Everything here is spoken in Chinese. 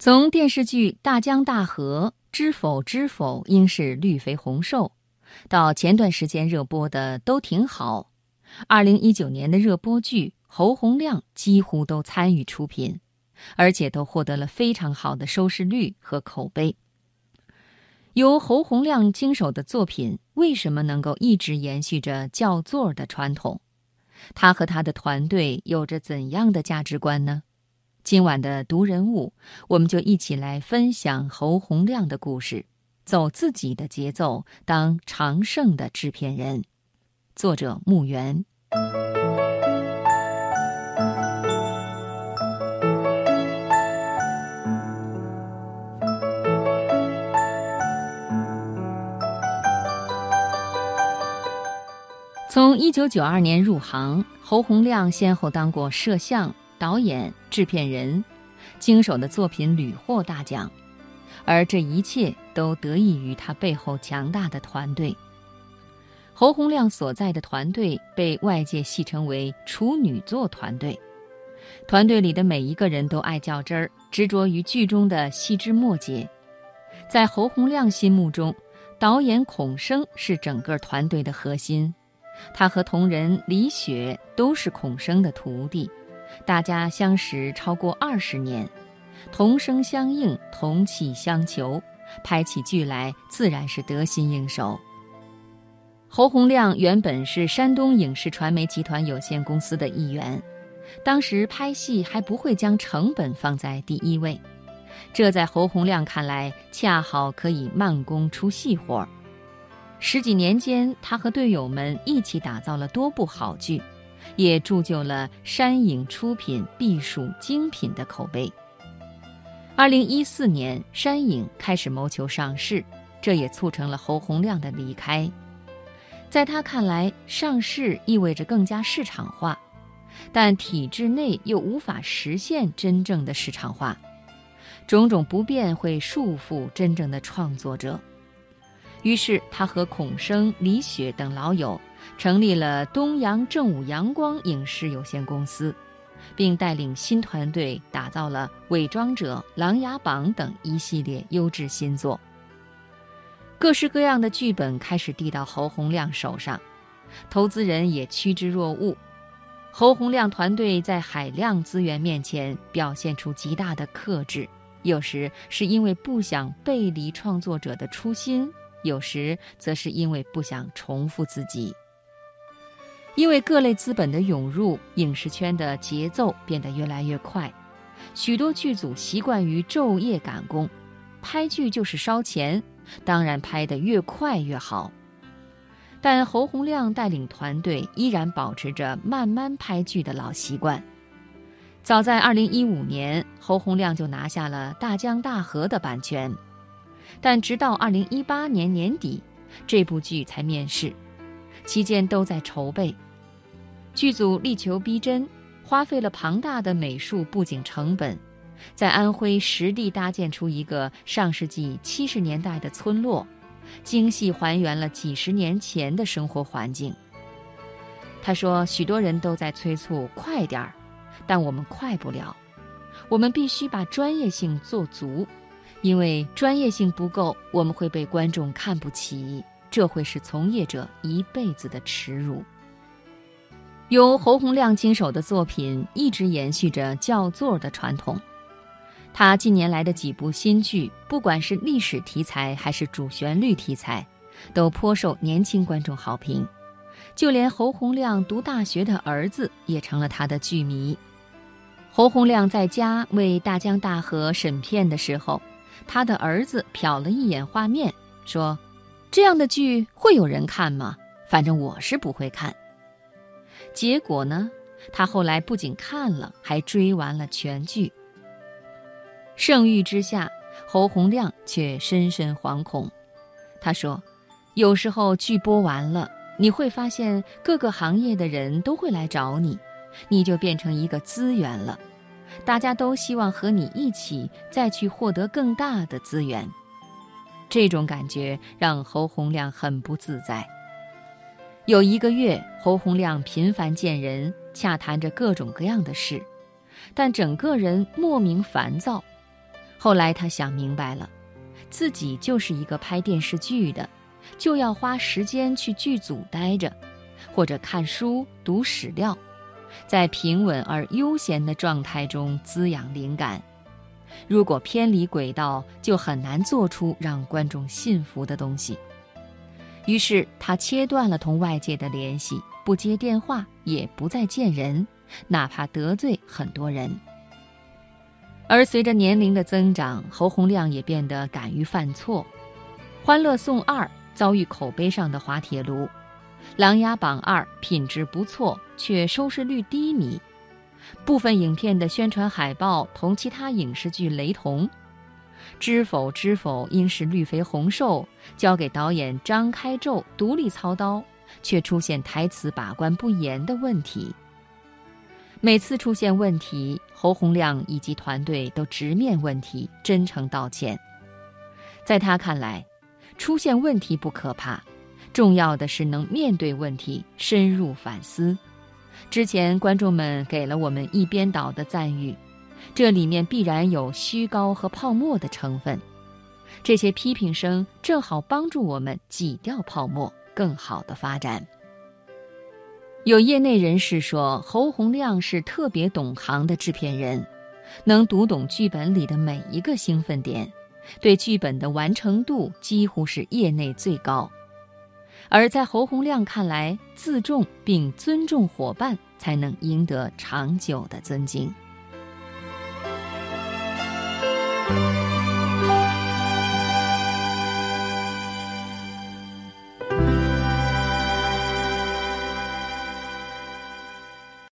从电视剧《大江大河》“知否知否，应是绿肥红瘦”，到前段时间热播的《都挺好》，二零一九年的热播剧侯洪亮几乎都参与出品，而且都获得了非常好的收视率和口碑。由侯洪亮经手的作品为什么能够一直延续着叫座的传统？他和他的团队有着怎样的价值观呢？今晚的读人物，我们就一起来分享侯洪亮的故事，走自己的节奏，当长盛的制片人。作者：木原。从一九九二年入行，侯洪亮先后当过摄像。导演、制片人，经手的作品屡获大奖，而这一切都得益于他背后强大的团队。侯洪亮所在的团队被外界戏称为“处女座团队”，团队里的每一个人都爱较真儿，执着于剧中的细枝末节。在侯洪亮心目中，导演孔生是整个团队的核心，他和同仁李雪都是孔生的徒弟。大家相识超过二十年，同声相应，同气相求，拍起剧来自然是得心应手。侯洪亮原本是山东影视传媒集团有限公司的一员，当时拍戏还不会将成本放在第一位，这在侯洪亮看来恰好可以慢工出细活。十几年间，他和队友们一起打造了多部好剧。也铸就了山影出品必属精品的口碑。二零一四年，山影开始谋求上市，这也促成了侯洪亮的离开。在他看来，上市意味着更加市场化，但体制内又无法实现真正的市场化，种种不便会束缚真正的创作者。于是，他和孔生、李雪等老友。成立了东阳正午阳光影视有限公司，并带领新团队打造了《伪装者》《琅琊榜》等一系列优质新作。各式各样的剧本开始递到侯洪亮手上，投资人也趋之若鹜。侯洪亮团队在海量资源面前表现出极大的克制，有时是因为不想背离创作者的初心，有时则是因为不想重复自己。因为各类资本的涌入，影视圈的节奏变得越来越快，许多剧组习惯于昼夜赶工，拍剧就是烧钱，当然拍得越快越好。但侯洪亮带领团队依然保持着慢慢拍剧的老习惯。早在2015年，侯洪亮就拿下了《大江大河》的版权，但直到2018年年底，这部剧才面世，期间都在筹备。剧组力求逼真，花费了庞大的美术布景成本，在安徽实地搭建出一个上世纪七十年代的村落，精细还原了几十年前的生活环境。他说：“许多人都在催促快点儿，但我们快不了，我们必须把专业性做足，因为专业性不够，我们会被观众看不起，这会是从业者一辈子的耻辱。”由侯洪亮经手的作品一直延续着叫座的传统。他近年来的几部新剧，不管是历史题材还是主旋律题材，都颇受年轻观众好评。就连侯洪亮读大学的儿子也成了他的剧迷。侯洪亮在家为《大江大河》审片的时候，他的儿子瞟了一眼画面，说：“这样的剧会有人看吗？反正我是不会看。”结果呢？他后来不仅看了，还追完了全剧。盛誉之下，侯洪亮却深深惶恐。他说：“有时候剧播完了，你会发现各个行业的人都会来找你，你就变成一个资源了。大家都希望和你一起再去获得更大的资源。”这种感觉让侯洪亮很不自在。有一个月，侯洪亮频繁见人，洽谈着各种各样的事，但整个人莫名烦躁。后来他想明白了，自己就是一个拍电视剧的，就要花时间去剧组待着，或者看书、读史料，在平稳而悠闲的状态中滋养灵感。如果偏离轨道，就很难做出让观众信服的东西。于是他切断了同外界的联系，不接电话，也不再见人，哪怕得罪很多人。而随着年龄的增长，侯洪亮也变得敢于犯错，《欢乐颂二》遭遇口碑上的滑铁卢，《琅琊榜二》品质不错，却收视率低迷。部分影片的宣传海报同其他影视剧雷同，《知否知否》应是绿肥红瘦，交给导演张开宙独立操刀，却出现台词把关不严的问题。每次出现问题，侯洪亮以及团队都直面问题，真诚道歉。在他看来，出现问题不可怕，重要的是能面对问题，深入反思。之前观众们给了我们一边倒的赞誉，这里面必然有虚高和泡沫的成分。这些批评声正好帮助我们挤掉泡沫，更好的发展。有业内人士说，侯洪亮是特别懂行的制片人，能读懂剧本里的每一个兴奋点，对剧本的完成度几乎是业内最高。而在侯洪亮看来，自重并尊重伙伴，才能赢得长久的尊敬。